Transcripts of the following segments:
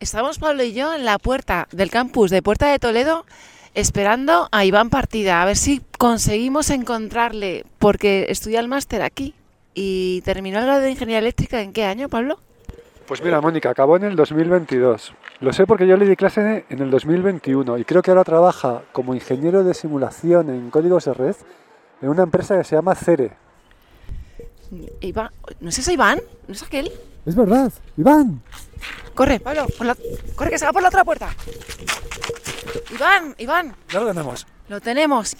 Estamos Pablo y yo en la puerta del campus de Puerta de Toledo esperando a Iván Partida, a ver si conseguimos encontrarle, porque estudia el máster aquí y terminó el grado de Ingeniería Eléctrica en qué año, Pablo? Pues mira, Mónica, acabó en el 2022. Lo sé porque yo le di clase en el 2021 y creo que ahora trabaja como ingeniero de simulación en códigos de red en una empresa que se llama Cere. Iván, ¿no es ese Iván? ¿No es aquel? Es verdad, Iván. Corre, Pablo, por la- corre que se va por la otra puerta. Iván, Iván, Ya lo tenemos. lo tenemos.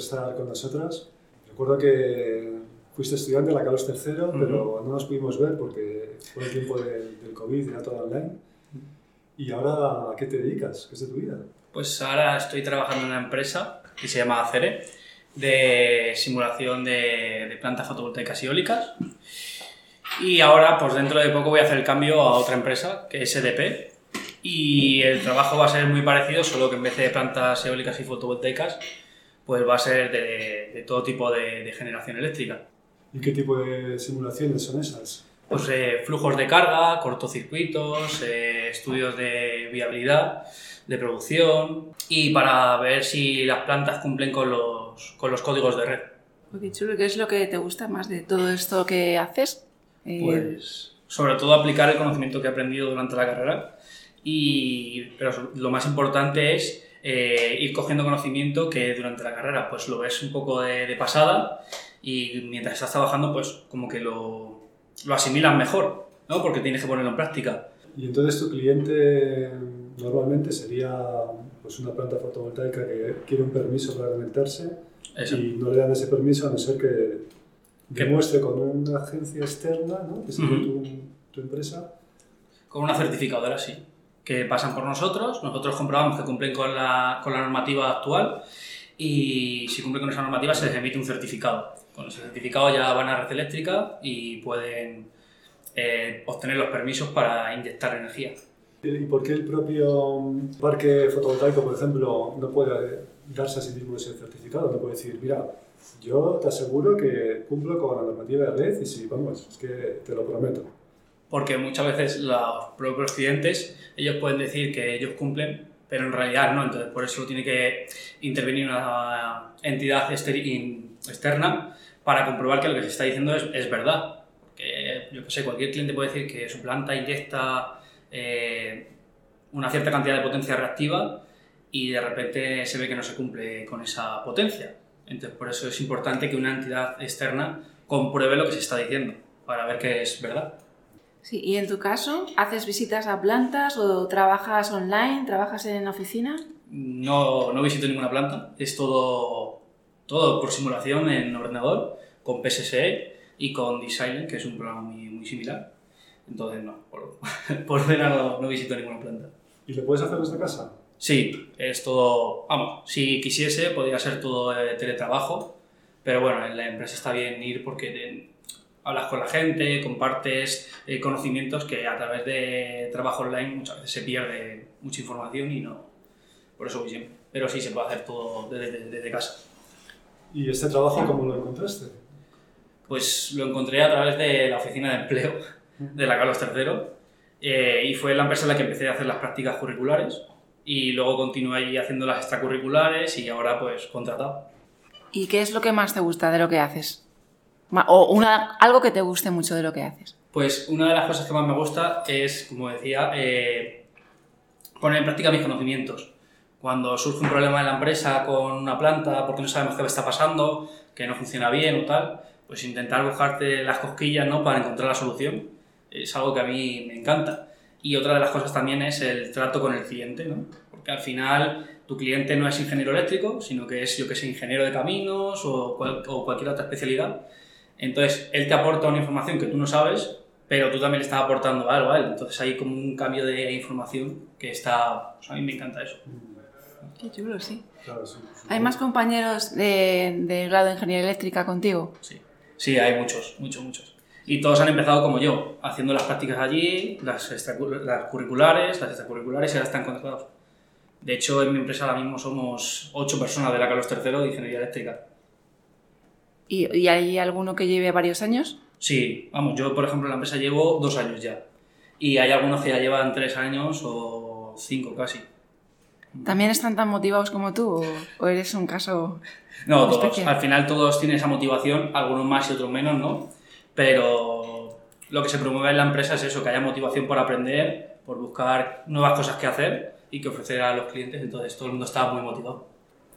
Estar con nosotros. Recuerdo que fuiste estudiante de la Carlos III, pero no nos pudimos ver porque fue el tiempo del, del COVID, era todo online. ¿Y ahora a qué te dedicas? ¿Qué es de tu vida? Pues ahora estoy trabajando en una empresa que se llama Acere, de simulación de, de plantas fotovoltaicas y eólicas. Y ahora, pues dentro de poco voy a hacer el cambio a otra empresa, que es EDP. Y el trabajo va a ser muy parecido, solo que en vez de plantas eólicas y fotovoltaicas, pues va a ser de, de todo tipo de, de generación eléctrica. ¿Y qué tipo de simulaciones son esas? Pues eh, flujos de carga, cortocircuitos, eh, estudios de viabilidad, de producción y para ver si las plantas cumplen con los, con los códigos de red. Qué chulo, ¿qué es lo que te gusta más de todo esto que haces? Eh, Pues sobre todo aplicar el conocimiento que he aprendido durante la carrera y pero lo más importante es eh, ir cogiendo conocimiento que durante la carrera pues lo ves un poco de, de pasada y mientras estás trabajando pues como que lo, lo asimilas mejor, ¿no? Porque tienes que ponerlo en práctica. Y entonces tu cliente normalmente sería pues, una planta fotovoltaica que quiere un permiso para conectarse Eso. y no le dan ese permiso a no ser que demuestre con una agencia externa, ¿no? que sería Ujú. tu, tu empresa, Con una certificadora, sí. Que pasan por nosotros, nosotros comprobamos que cumplen con la, con la normativa actual y si cumplen con esa normativa se les emite un certificado. Con ese certificado ya van a red eléctrica y pueden eh, obtener los permisos para inyectar energía. ¿Y por qué el propio parque fotovoltaico, por ejemplo, no puede darse a sí mismo ese certificado? No puede decir, mira, yo te aseguro que cumplo con la normativa de red y si, vamos, es que te lo prometo. Porque muchas veces los propios clientes, ellos pueden decir que ellos cumplen, pero en realidad no. Entonces, por eso tiene que intervenir una entidad externa para comprobar que lo que se está diciendo es, es verdad. Porque, yo sé, cualquier cliente puede decir que su planta inyecta eh, una cierta cantidad de potencia reactiva y de repente se ve que no se cumple con esa potencia. Entonces, por eso es importante que una entidad externa compruebe lo que se está diciendo para ver que es verdad. Sí, y en tu caso, ¿haces visitas a plantas o trabajas online, trabajas en oficina? No, no visito ninguna planta, es todo, todo por simulación en ordenador, con PSSE y con Design, que es un programa muy, muy similar. Entonces, no, por, por pena no, no visito ninguna planta. ¿Y lo puedes hacer desde casa? Sí, es todo, vamos, si quisiese podría ser todo de teletrabajo, pero bueno, en la empresa está bien ir porque hablas con la gente, compartes eh, conocimientos que a través de trabajo online muchas veces se pierde mucha información y no, por eso voy siempre. Pero sí se puede hacer todo desde, desde- desde casa. ¿Y este trabajo cómo lo encontraste? Pues lo encontré a través de la oficina de empleo de la Carlos III eh, y fue la empresa en la que empecé a hacer las prácticas curriculares y luego continué ahí haciendo las extracurriculares y ahora pues contratado. ¿Y qué es lo que más te gusta de lo que haces? O una, algo que te guste mucho de lo que haces. Pues una de las cosas que más me gusta es, como decía, eh, poner en práctica mis conocimientos. Cuando surge un problema en la empresa con una planta porque no sabemos qué está pasando, que no funciona bien o tal, pues intentar buscarte las cosquillas ¿no? para encontrar la solución es algo que a mí me encanta. Y otra de las cosas también es el trato con el cliente, ¿no? porque al final tu cliente no es ingeniero eléctrico, sino que es, yo que sé, ingeniero de caminos o, cual- o cualquier otra especialidad. Entonces, él te aporta una información que tú no sabes, pero tú también le estás aportando algo a él. Entonces, hay como un cambio de información que está... pues a mí me encanta eso. Qué chulo, sí. Claro, sí, sí. ¿Hay más compañeros de, de grado de ingeniería eléctrica contigo? Sí. sí, hay muchos, muchos, muchos. Y todos han empezado como yo, haciendo las prácticas allí, las, extracu- las curriculares, las extracurriculares y ahora están contratados. De hecho, en mi empresa ahora mismo somos ocho personas de la Carlos III de Ingeniería Eléctrica. ¿Y, y hay alguno que lleve varios años? Sí, vamos, yo por ejemplo en la empresa llevo dos años ya. Y hay algunos que ya llevan tres años o cinco casi. ¿También están tan motivados como tú o, eres un caso No, todos. especial? Al final todos tienen esa motivación, algunos más y otros menos, ¿no? Pero lo que se promueve en la empresa es eso, que haya motivación por aprender, por buscar nuevas cosas que hacer y que ofrecer a los clientes. Entonces todo el mundo está muy motivado.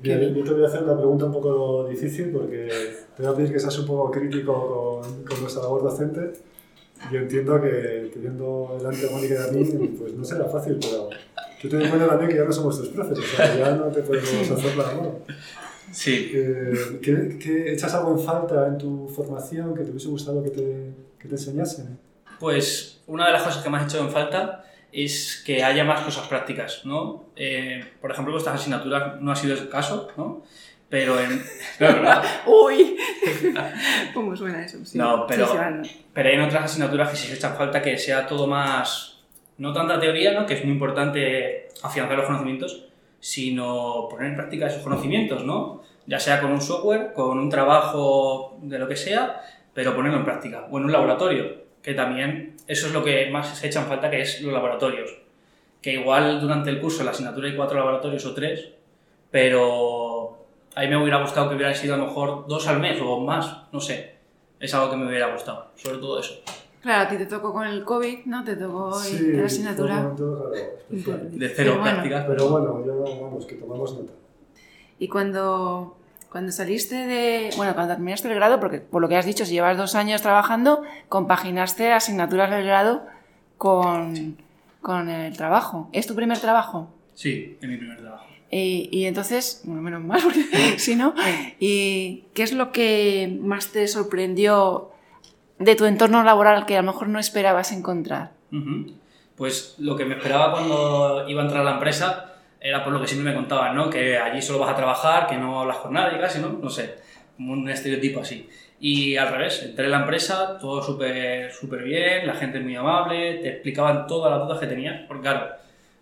Bien, yo te voy a hacer una pregunta un poco difícil porque te voy a pedir que seas un poco crítico con, con nuestra labor docente. Yo entiendo que teniendo delante a Mónica y a mí, pues no será fácil, pero yo te cuenta también que ya no somos tus profes, o sea, ya no te podemos hacer la mano. Sí. Eh, ¿qué, qué echas algo en falta en tu formación que te hubiese gustado que te, que te enseñasen? Pues una de las cosas que más he hecho en falta es que haya más cosas prácticas, ¿no? Eh, por ejemplo, vuestras asignaturas no ha sido el caso, ¿no? Pero en... No. ¡Uy! ¿Cómo suena eso? Sí. No, pero- Sí. Pero hay en otras asignaturas que sí se echan falta que sea todo más, no tanta teoría, ¿no? que es muy importante afianzar los conocimientos, sino poner en práctica esos conocimientos, ¿no? ya sea con un software, con un trabajo de lo que sea, pero ponerlo en práctica, o en un laboratorio, que también eso es lo que más se echa en falta, que es los laboratorios. Que igual durante el curso en la asignatura hay cuatro laboratorios o tres, pero a mí me hubiera gustado que hubieran sido a lo mejor dos al mes o más, no sé. Es algo que me hubiera gustado, sobre todo eso. Claro, a ti te tocó con el COVID, ¿no? Te tocó Sí, la asignatura. un momento, claro. De cero Pero bueno. prácticas. Pero bueno, yo, vamos, que tomamos nota. Y cuando, cuando saliste de. Bueno, cuando terminaste el grado, porque por lo que has dicho, si llevas dos años trabajando, compaginaste asignaturas del grado con, con el trabajo. ¿Es tu primer trabajo? Sí, en mi primer trabajo. Y, y entonces, bueno, menos mal, porque si no. ¿Y qué es lo que más te sorprendió de tu entorno laboral que a lo mejor no esperabas encontrar? Pues lo que me esperaba cuando iba a entrar a la empresa era por lo que siempre me contaban, ¿no? Que allí solo vas a trabajar, que no hablas con nadie casi, ¿no? No sé, como un estereotipo así. Y al revés, entré en la empresa, todo súper súper bien, la gente muy amable, te explicaban todas las dudas que tenías, porque claro,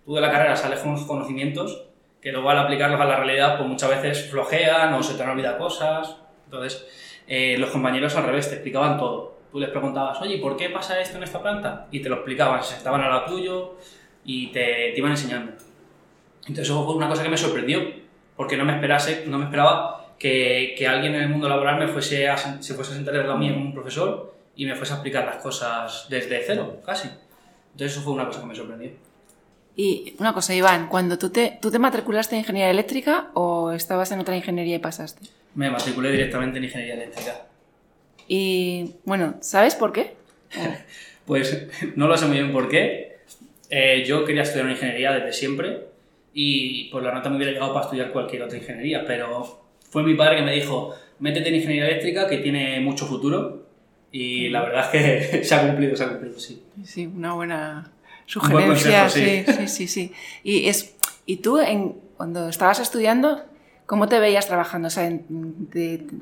tú de la carrera sales con unos conocimientos que luego al aplicarlos a la realidad, pues muchas veces flojean o se te han olvidado cosas. Entonces, eh, los compañeros al revés te explicaban todo. Tú les preguntabas, oye, ¿por qué pasa esto en esta planta? Y te lo explicaban, se estaban al lado tuyo y te, te iban enseñando. Entonces, eso fue una cosa que me sorprendió, porque no me, esperase, no me esperaba que, que alguien en el mundo laboral me fuese a, se fuese a sentar al lado mío como un profesor y me fuese a explicar las cosas desde cero, casi. Entonces, eso fue una cosa que me sorprendió. Y una cosa, Iván, cuando tú te, ¿tú te matriculaste en ingeniería eléctrica o estabas en otra ingeniería y pasaste? Me matriculé directamente en ingeniería eléctrica. Y bueno, ¿sabes por qué? Pues no lo sé muy bien por qué. Eh, yo quería estudiar una ingeniería desde siempre y por la nota me hubiera llegado para estudiar cualquier otra ingeniería, pero fue mi padre que me dijo, métete en ingeniería eléctrica que tiene mucho futuro y la verdad es que se ha cumplido, se ha cumplido, sí. Sí, una buena Un buen sugerencia. consejo, sí, sí, sí, sí. Y, es, y tú, en, cuando estabas estudiando, ¿cómo te veías trabajando? O sea,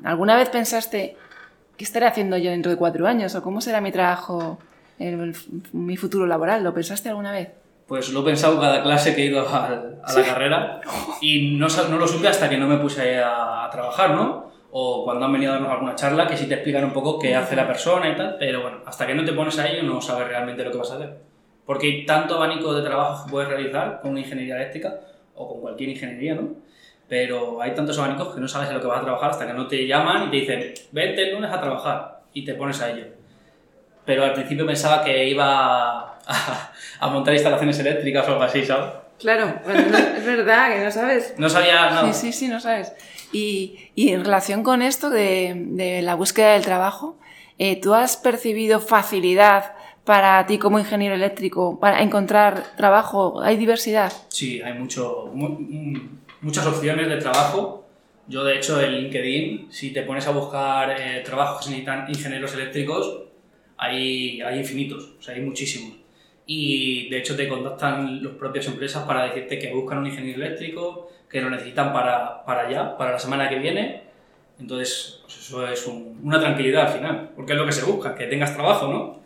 ¿alguna vez pensaste, ¿qué estaré haciendo yo dentro de cuatro años? ¿O cómo será mi trabajo, el- mi futuro laboral? ¿Lo pensaste alguna vez? Pues lo he pensado cada clase que he ido a, la carrera y no, no lo supe hasta que no me puse a, a trabajar, ¿no? O cuando han venido a darnos alguna charla que sí te explican un poco qué hace la persona y tal, pero bueno, hasta que no te pones a ello no sabes realmente lo que vas a hacer. Porque hay tanto abanico de trabajo que puedes realizar con una ingeniería eléctrica o con cualquier ingeniería, ¿no? Pero hay tantos abanicos que no sabes en lo que vas a trabajar hasta que no te llaman y te dicen, vente el lunes a trabajar y te pones a ello. Pero al principio pensaba que iba a, a montar instalaciones eléctricas o algo así, ¿sabes? Claro, es verdad que no sabes. No sabía nada. Sí, sí, sí, no sabes. Y, y en relación con esto de, de la búsqueda del trabajo, eh, ¿tú has percibido facilidad para ti como ingeniero eléctrico para encontrar trabajo? ¿Hay diversidad? Sí, hay mucho, mu- mm, muchas opciones de trabajo. Yo, de hecho, en LinkedIn, si te pones a buscar eh, trabajos que necesitan ingenieros eléctricos, hay, hay infinitos, o sea, hay muchísimos. Y, de hecho, te contactan las propias empresas para decirte que buscan un ingeniero eléctrico, que lo necesitan para, para allá, para la semana que viene. Entonces, pues eso es un- una tranquilidad al final, porque es lo que se busca, que tengas trabajo, ¿no?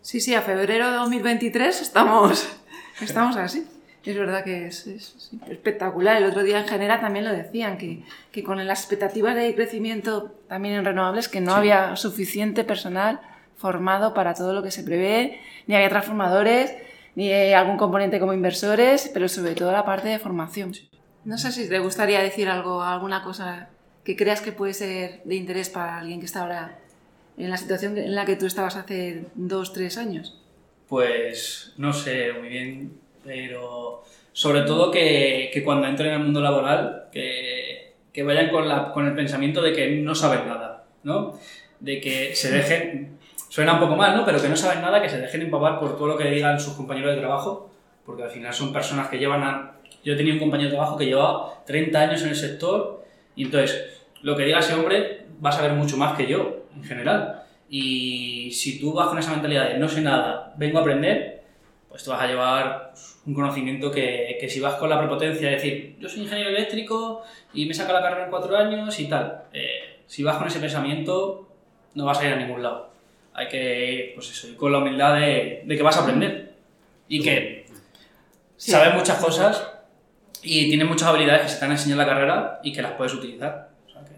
Sí, sí, a febrero de 2023 estamos, estamos así. Es verdad que es, es- es espectacular. El otro día en Genera también lo decían, que, que con las expectativas de crecimiento también en renovables, que no Sí. había suficiente personal formado para todo lo que se prevé, ni había transformadores, ni algún componente como inversores, pero sobre todo la parte de formación. No sé si te gustaría decir algo, alguna cosa que creas que puede ser de interés para alguien que está ahora en la situación en la que tú estabas hace dos, tres años. Pues no sé muy bien, pero sobre todo que, que cuando entren en el mundo laboral, que, que vayan con, la, con el pensamiento de que no saben nada, ¿no? De que se dejen, suena un poco mal, ¿no? Pero que no saben nada, que se dejen empapar por todo lo que digan sus compañeros de trabajo, porque al final son personas que llevan a... Yo tenía un compañero de trabajo que llevaba 30 años en el sector y entonces lo que diga ese hombre va a saber mucho más que yo, en general. Y si tú vas con esa mentalidad de no sé nada, vengo a aprender, pues te vas a llevar un conocimiento que, que si vas con la prepotencia de decir, yo soy ingeniero eléctrico y me saca la carrera en cuatro años y tal, eh, si vas con ese pensamiento no vas a ir a ningún lado. Hay que, pues eso, ir con la humildad de, de que vas a aprender y que Sí. sabes muchas cosas y tienes muchas habilidades que se te han enseñado en la carrera y que las puedes utilizar. O sea que-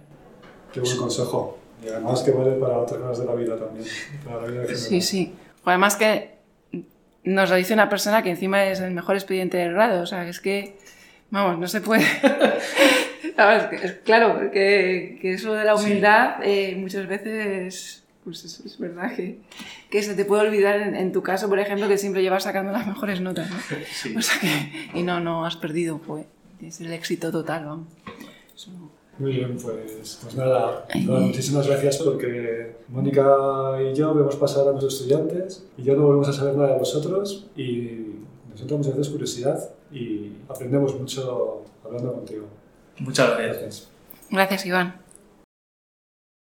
Qué buen consejo. Y además que vale para otras cosas de la vida también. Para la vida Sí, sí. Además que nos lo dice una persona que encima es el mejor expediente del grado. O sea, es que, vamos, no se puede. Que claro, que, que eso de la humildad eh, muchas veces, pues es, es verdad que, que se te puede olvidar en, en tu caso, por ejemplo, que siempre llevas sacando las mejores notas, ¿no? Sí. O sea que, y no, no has perdido, pues, es el éxito total, vamos. Eso- Muy bien, pues, pues nada, nada, muchísimas gracias porque Mónica y yo vemos pasar a nuestros estudiantes y ya no volvemos a saber nada de vosotros y nos entra muchas veces curiosidad y aprendemos mucho hablando contigo. Muchas gracias. Gracias. Gracias, Iván.